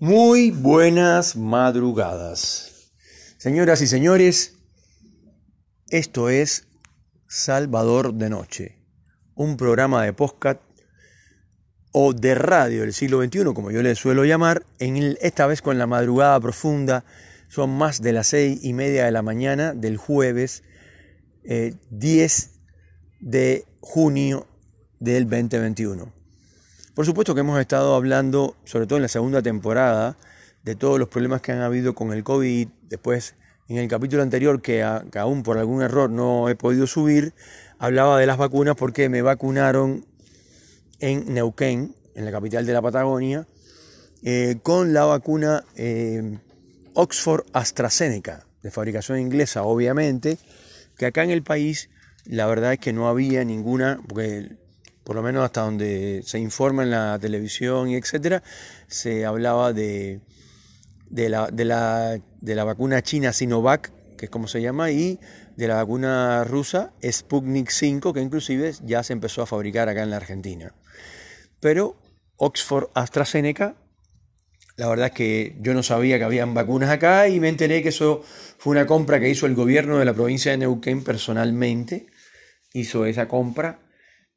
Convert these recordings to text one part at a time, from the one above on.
Muy buenas madrugadas. Señoras y señores, esto es Salvador de Noche, un programa de podcast o de radio del siglo XXI, como yo le suelo llamar, en esta vez con la madrugada profunda. Son más de las seis y media de la mañana del jueves 10 eh, de junio del 2021. Por supuesto que hemos estado hablando, sobre todo en la segunda temporada, de todos los problemas que han habido con el COVID. Después, en el capítulo anterior, que, aún por algún error no he podido subir, hablaba de las vacunas porque me vacunaron en Neuquén, en la capital de la Patagonia, eh, con la vacuna eh, Oxford AstraZeneca, de fabricación inglesa, obviamente, que acá en el país la verdad es que no había ninguna, por lo menos hasta donde se informa en la televisión y etcétera, se hablaba de, de, la, de, la, de la vacuna china Sinovac, que es como se llama, y de la vacuna rusa Sputnik 5, que inclusive ya se empezó a fabricar acá en la Argentina. Pero Oxford AstraZeneca, la verdad es que yo no sabía que habían vacunas acá y me enteré que eso fue una compra que hizo el gobierno de la provincia de Neuquén personalmente, hizo esa compra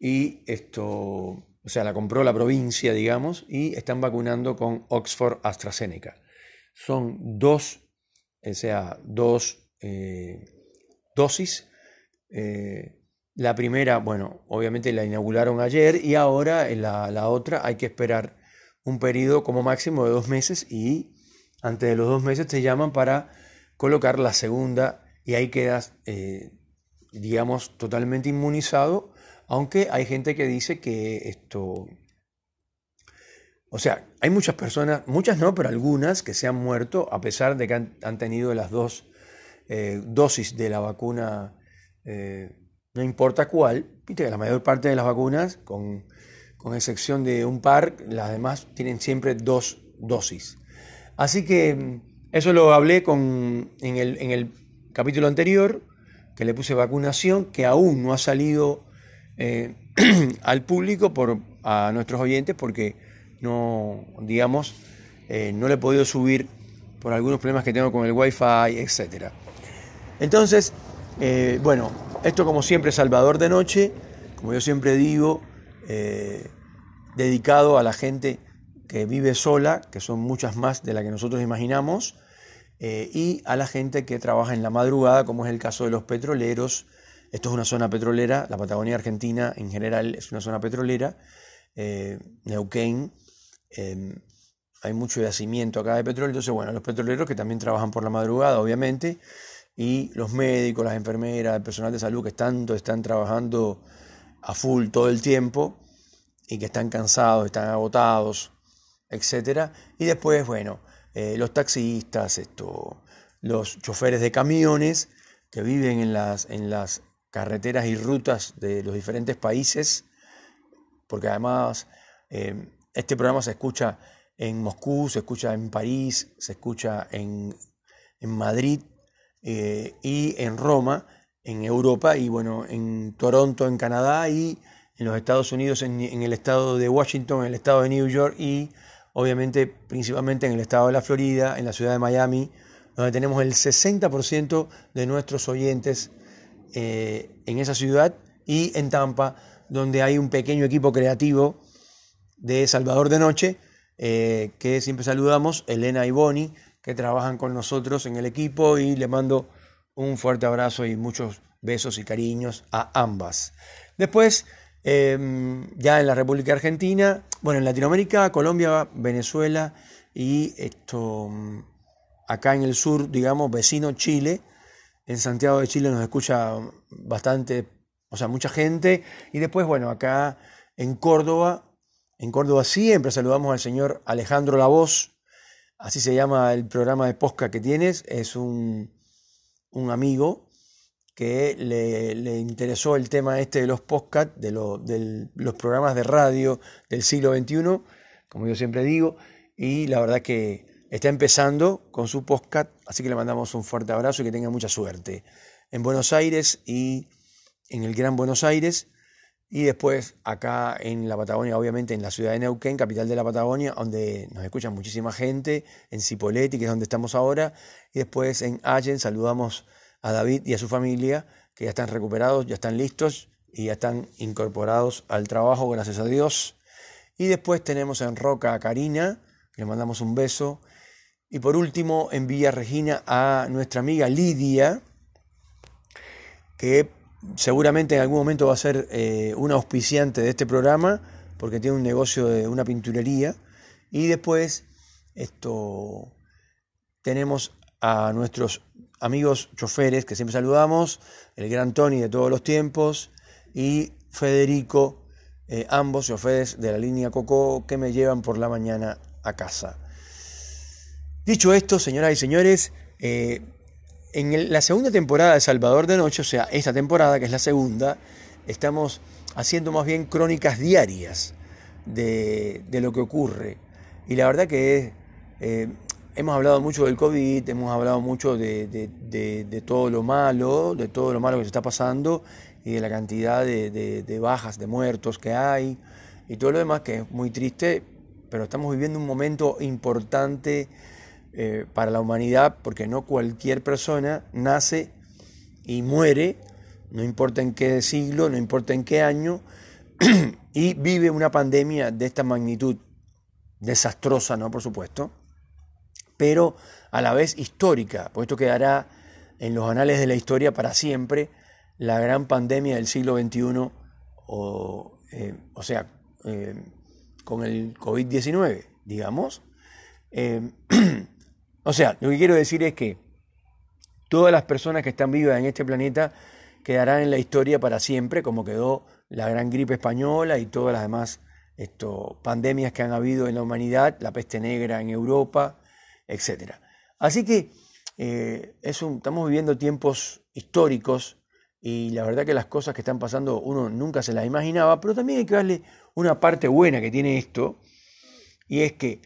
y esto, o sea, la compró la provincia, digamos, y están vacunando con Oxford AstraZeneca. Son dos, o sea, dos eh, dosis. Eh, la primera, bueno, obviamente la inauguraron ayer y ahora la, la, otra hay que esperar un periodo como máximo de dos meses y antes de los dos meses te llaman para colocar la segunda y ahí quedas, eh, digamos, totalmente inmunizado aunque hay gente que dice que esto... O sea, hay muchas personas, muchas no, pero algunas que se han muerto a pesar de que han, tenido las dos eh, dosis de la vacuna, eh, no importa cuál. Viste que la mayor parte de las vacunas, con, excepción de un par, las demás tienen siempre dos dosis. Así que mm, eso lo hablé con, en, el, en el capítulo anterior, que le puse vacunación, que aún no ha salido eh, al público, por, a nuestros oyentes, porque no, digamos, eh, no le he podido subir por algunos problemas que tengo con el wifi, etc. Entonces, eh, bueno, esto como siempre Salvador de Noche, como yo siempre digo, dedicado a la gente que vive sola, que son muchas más de las que nosotros imaginamos, y a la gente que trabaja en la madrugada, como es el caso de los petroleros, esto es una zona petrolera, la Patagonia Argentina en general es una zona petrolera, eh, Neuquén, em, hay mucho yacimiento acá de petróleo, entonces bueno, los petroleros que también trabajan por la madrugada, obviamente, y los médicos, las enfermeras, el personal de salud que tanto están trabajando a full todo el tiempo y que están cansados, están agotados, etcétera, y después, bueno, eh, los taxistas, esto, los choferes de camiones que viven en las carreteras y rutas de los diferentes países, porque además eh, este programa se escucha en Moscú, se escucha en París, se escucha en, Madrid eh, y en Roma, en Europa, y bueno, en Toronto, en Canadá, y en los Estados Unidos, en, en el estado de Washington, en el estado de New York, y obviamente principalmente en el estado de la Florida, en la ciudad de Miami, donde tenemos el 60% de nuestros oyentes eh, en esa ciudad y en Tampa, donde hay un pequeño equipo creativo de Salvador de Noche, eh, que siempre saludamos, Elena y Bonnie, que trabajan con nosotros en el equipo y le mando un fuerte abrazo y muchos besos y cariños a ambas. Después, em, ya en la República Argentina, bueno, en Latinoamérica, Colombia, Venezuela y esto, acá en el sur, digamos, vecino Chile, en Santiago de Chile nos escucha bastante, o sea, mucha gente. Y después, bueno, acá en Córdoba, en Córdoba siempre saludamos al señor Alejandro La Voz, así se llama el programa de posca que tienes, es un, amigo que le, interesó el tema este de los podcast, de, de los programas de radio del siglo XXI, como yo siempre digo, y la verdad que Está empezando con su podcast, así que le mandamos un fuerte abrazo y que tenga mucha suerte. En Buenos Aires y en el Gran Buenos Aires, Y después acá en la Patagonia, obviamente en la ciudad de Neuquén, capital de la Patagonia, donde nos escucha muchísima gente, en Cipolletti, que es donde estamos ahora, y después en Allen saludamos a David y a su familia, que ya están recuperados, ya están listos y ya están incorporados al trabajo, gracias a Dios. Y después tenemos en Roca a Karina, le mandamos un beso. Y por último, en Villa Regina a nuestra amiga Lidia, que seguramente en algún momento va a ser eh, una auspiciante de este programa, porque tiene un negocio de una pinturería. Y después esto, tenemos a nuestros amigos choferes que siempre saludamos, el gran Tony de todos los tiempos y Federico, eh, ambos choferes de la línea Coco que me llevan por la mañana a casa. Dicho esto, señoras y señores, eh, en la segunda temporada de Salvador de Noche, o sea, esta temporada que es la segunda, estamos haciendo más bien crónicas diarias de, lo que ocurre. Y la verdad que eh, hemos hablado mucho del COVID, hemos hablado mucho de, todo lo malo, de todo lo malo que se está pasando y de la cantidad de, bajas, de muertos que hay y todo lo demás que es muy triste, pero estamos viviendo un momento importante eh, para la humanidad, porque no cualquier persona nace y muere, no importa en qué siglo, no importa en qué año, y vive una pandemia de esta magnitud, desastrosa, ¿no? Por supuesto, pero a la vez histórica, porque esto quedará en los anales de la historia para siempre, la gran pandemia del siglo XXI, o, eh, o sea, eh, con el COVID-19, digamos. O sea, lo que quiero decir es que todas las personas que están vivas en este planeta quedarán en la historia para siempre, como quedó la gran gripe española y todas las demás pandemias que han habido en la humanidad, la peste negra en Europa, etc. Así que eh, estamos viviendo tiempos históricos y la verdad que las cosas que están pasando uno nunca se las imaginaba, pero también hay que darle una parte buena que tiene esto, y es que,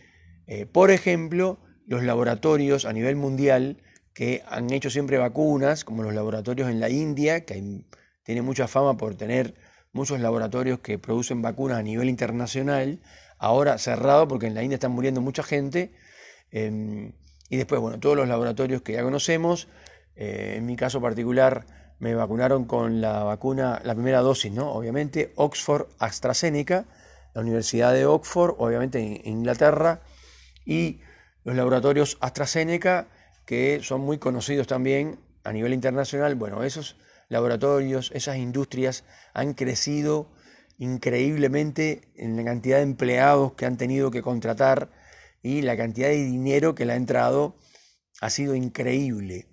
eh, por ejemplo, los laboratorios a nivel mundial que han hecho siempre vacunas, como los laboratorios en la India, que tiene mucha fama por tener muchos laboratorios que producen vacunas a nivel internacional, ahora cerrado porque en la India están muriendo mucha gente, em, y después, bueno, todos los laboratorios que ya conocemos, eh, en mi caso particular me vacunaron con la vacuna, la primera dosis, ¿no? Obviamente, Oxford AstraZeneca, la Universidad de Oxford, obviamente en Inglaterra, y los laboratorios AstraZeneca, que son muy conocidos también a nivel internacional, bueno, esos laboratorios, esas industrias han crecido increíblemente en la cantidad de empleados que han tenido que contratar y la cantidad de dinero que le ha entrado ha sido increíble.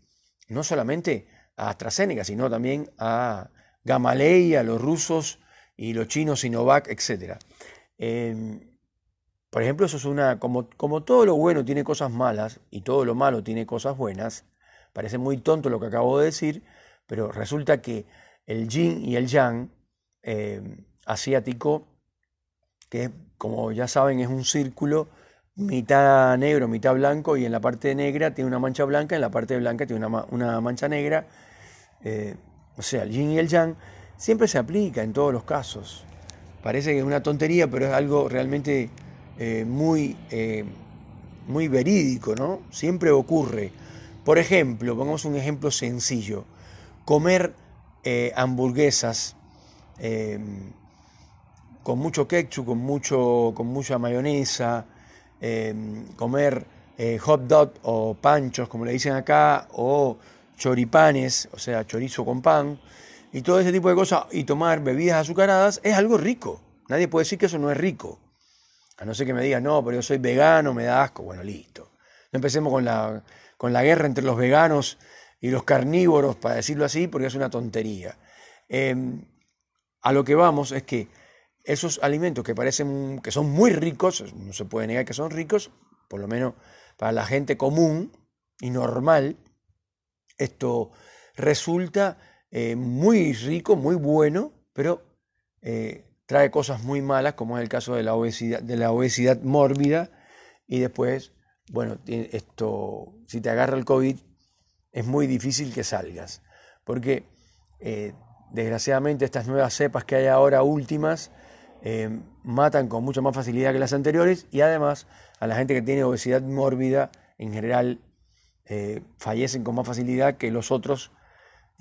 No solamente a AstraZeneca, sino también a Gamaleya, a los rusos y los chinos Sinovac, etc. Por ejemplo, eso es una, como, como todo lo bueno tiene cosas malas y todo lo malo tiene cosas buenas, parece muy tonto lo que acabo de decir, pero resulta que el yin y el yang eh, asiático, que como ya saben es un círculo, mitad negro, mitad blanco, y en la parte negra tiene una mancha blanca, en la parte blanca tiene una, mancha negra, eh, o sea, el yin y el yang, siempre se aplica en todos los casos. Parece que es una tontería, pero es algo realmente eh, muy, eh, muy verídico, ¿no? Siempre ocurre. Por ejemplo, pongamos un ejemplo sencillo, comer eh, hamburguesas con mucho ketchup, con, mucho, con mucha mayonesa, comer hot dog o panchos, como le dicen acá, o choripanes, o sea, chorizo con pan, y todo ese tipo de cosas, y tomar bebidas azucaradas, es algo rico. Nadie puede decir que eso no es rico. A no ser que me digas, no, pero yo soy vegano, me da asco. Bueno, listo. No empecemos con la, con la guerra entre los veganos y los carnívoros, para decirlo así, porque es una tontería. Em, a lo que vamos es que esos alimentos que parecen que son muy ricos, no se puede negar que son ricos, por lo menos para la gente común y normal, esto resulta eh, muy rico, muy bueno, pero eh, trae cosas muy malas, como es el caso de la obesidad, de la obesidad mórbida, y después, bueno, esto, si te agarra el COVID, es muy difícil que salgas, porque eh, desgraciadamente estas nuevas cepas que hay ahora últimas eh, matan con mucha más facilidad que las anteriores y además a la gente que tiene obesidad mórbida en general eh, fallecen con más facilidad que los otros,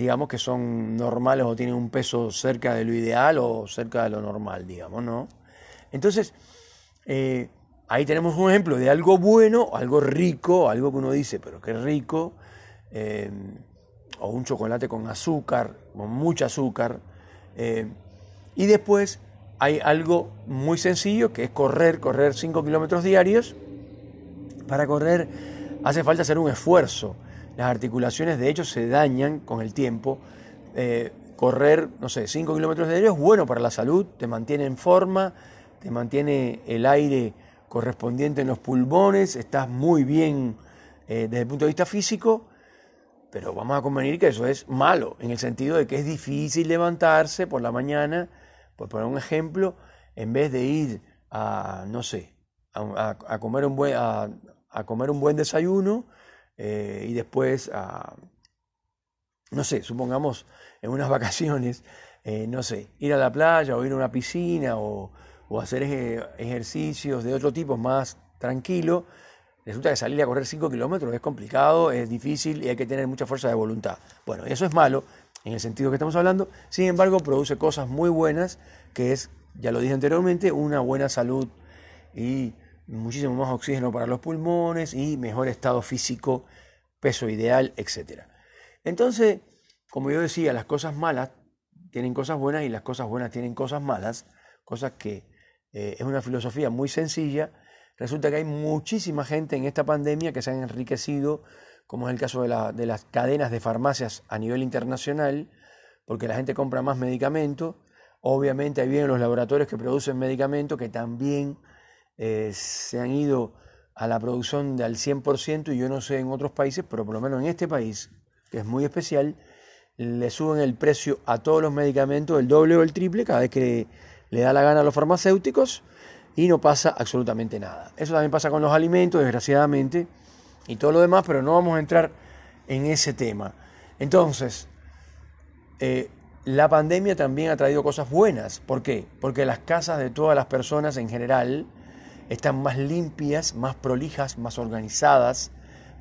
digamos, que son normales o tienen un peso cerca de lo ideal o cerca de lo normal, digamos, ¿no? Entonces, eh, ahí tenemos un ejemplo de algo bueno, algo rico, algo que uno dice, pero qué rico, o un chocolate con azúcar, con mucho azúcar, y después hay algo muy sencillo que es correr, correr 5 kilómetros diarios. Para correr hace falta hacer un esfuerzo. Las articulaciones de hecho se dañan con el tiempo. Eh, correr, no sé, 5 kilómetros diarios es bueno para la salud, te mantiene en forma, te mantiene el aire correspondiente en los pulmones, estás muy bien eh, desde el punto de vista físico, pero vamos a convenir que eso es malo, en el sentido de que es difícil levantarse por la mañana por poner un ejemplo, en vez de ir a, no sé, a, comer, un buen, a, comer un buen desayuno eh, y después a, no sé, supongamos en unas vacaciones, eh, no sé, ir a la playa o ir a una piscina o, hacer ejercicios de otro tipo más tranquilo, resulta que salir a correr 5 kilómetros es complicado, es difícil y hay que tener mucha fuerza de voluntad. Bueno, eso es malo, en el sentido que estamos hablando, sin embargo produce cosas muy buenas, que es, ya lo dije anteriormente, una buena salud y muchísimo más oxígeno para los pulmones y mejor estado físico, peso ideal, etc. Entonces, como yo decía, las cosas malas tienen cosas buenas y las cosas buenas tienen cosas malas, cosas que eh, es una filosofía muy sencilla. Resulta que hay muchísima gente en esta pandemia que se han enriquecido como es el caso de, las cadenas de farmacias a nivel internacional, porque la gente compra más medicamentos. Obviamente ahí vienen los laboratorios que producen medicamentos que también eh, se han ido a la producción del 100% y yo no sé en otros países, pero por lo menos en este país, que es muy especial, le suben el precio a todos los medicamentos el doble o el triple cada vez que le da la gana a los farmacéuticos y no pasa absolutamente nada. Eso también pasa con los alimentos, desgraciadamente y todo lo demás, pero no vamos a entrar en ese tema. Entonces, eh, la pandemia también ha traído cosas buenas. ¿Por qué? Porque las casas de todas las personas en general están más limpias, más prolijas, más organizadas,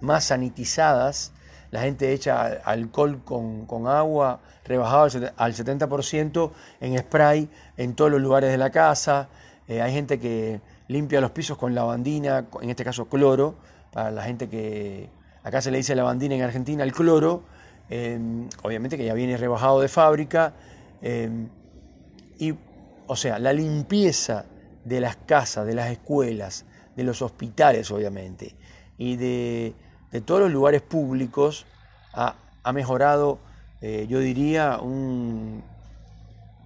más sanitizadas. La gente echa alcohol con, agua rebajado al 70% en spray en todos los lugares de la casa. Eh, hay gente que limpia los pisos con lavandina, en este caso cloro, para la gente que acá se le dice lavandina en Argentina, el cloro, em, obviamente que ya viene rebajado de fábrica, em, y o sea, la limpieza de las casas, de las escuelas, de los hospitales, obviamente, y de, todos los lugares públicos ha, mejorado, eh, yo diría, un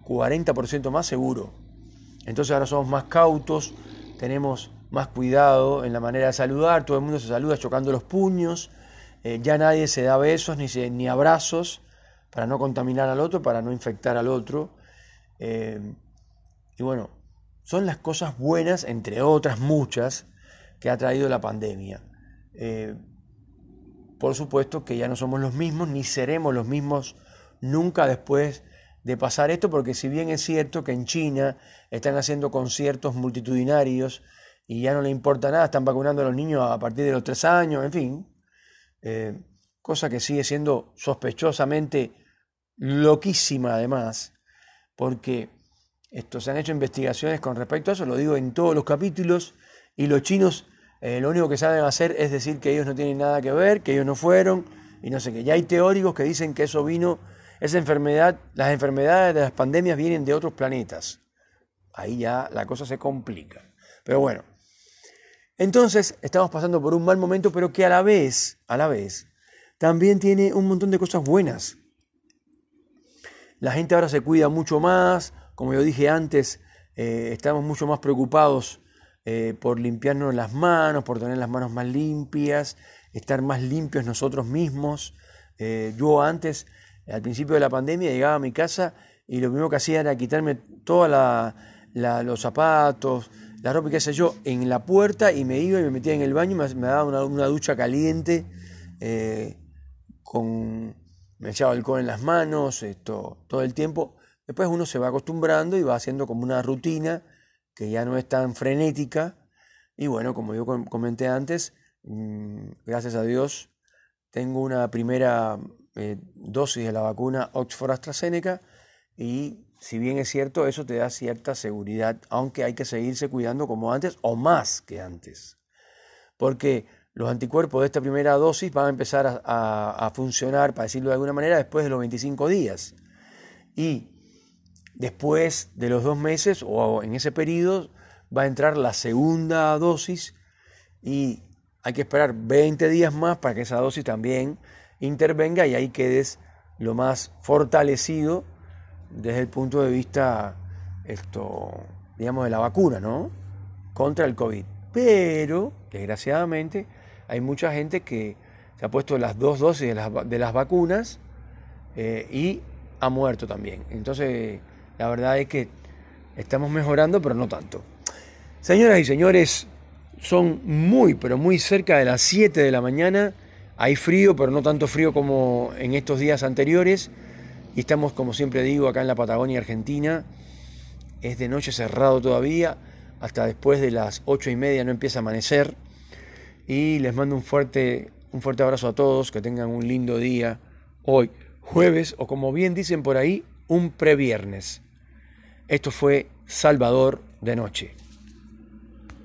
40% más seguro. Entonces ahora somos más cautos, tenemos más cuidado en la manera de saludar, todo el mundo se saluda chocando los puños, eh, ya nadie se da besos ni, ni abrazos para no contaminar al otro, para no infectar al otro. Eh, y bueno, son las cosas buenas, entre otras muchas, que ha traído la pandemia. Eh, por supuesto que ya no somos los mismos, ni seremos los mismos nunca después de pasar esto, porque si bien es cierto que en China están haciendo conciertos multitudinarios, y ya no le importa nada, están vacunando a los niños a partir de los tres años, en fin, eh, cosa que sigue siendo sospechosamente loquísima además, porque esto, se han hecho investigaciones con respecto a eso, lo digo en todos los capítulos, y los chinos eh, lo único que saben hacer es decir que ellos no tienen nada que ver, que ellos no fueron, y no sé qué. Ya hay teóricos que dicen que eso vino, esa enfermedad, las enfermedades de las pandemias vienen de otros planetas. Ahí ya la cosa se complica. Pero bueno, entonces, estamos pasando por un mal momento, pero que a la vez, a la vez, también tiene un montón de cosas buenas. La gente ahora se cuida mucho más, como yo dije antes, eh, estamos mucho más preocupados eh, por limpiarnos las manos, por tener las manos más limpias, estar más limpios nosotros mismos. Eh, yo antes, al principio de la pandemia, llegaba a mi casa y lo primero que hacía era quitarme todos los zapatos, la ropa, qué sé yo, en la puerta y me iba y me metía en el baño y me, daba una, ducha caliente con me echaba alcohol en las manos, esto, todo el tiempo. Después uno se va acostumbrando y va haciendo como una rutina que ya no es tan frenética. Y bueno, como yo comenté antes, mm, gracias a Dios, tengo una primera eh, dosis de la vacuna Oxford AstraZeneca y si bien es cierto, eso te da cierta seguridad, aunque hay que seguirse cuidando como antes o más que antes. Porque los anticuerpos de esta primera dosis van a empezar a, funcionar, para decirlo de alguna manera, después de los 25 días. Y después de los dos meses o en ese periodo va a entrar la segunda dosis y hay que esperar 20 días más para que esa dosis también intervenga y ahí quedes lo más fortalecido desde el punto de vista, esto, digamos, de la vacuna, ¿no? Contra el COVID. Pero, desgraciadamente, hay mucha gente que se ha puesto las dos dosis de las, de las vacunas eh, y ha muerto también. Entonces, la verdad es que estamos mejorando, pero no tanto. Señoras y señores, son muy, pero muy cerca de las 7 de la mañana. Hay frío, pero no tanto frío como en estos días anteriores. Y estamos, como siempre digo, acá en la Patagonia Argentina. Es de noche cerrado todavía. Hasta después de las ocho y media no empieza a amanecer. Y les mando un fuerte, un fuerte abrazo a todos. Que tengan un lindo día hoy, jueves, o como bien dicen por ahí, un previernes. Esto fue Salvador de Noche.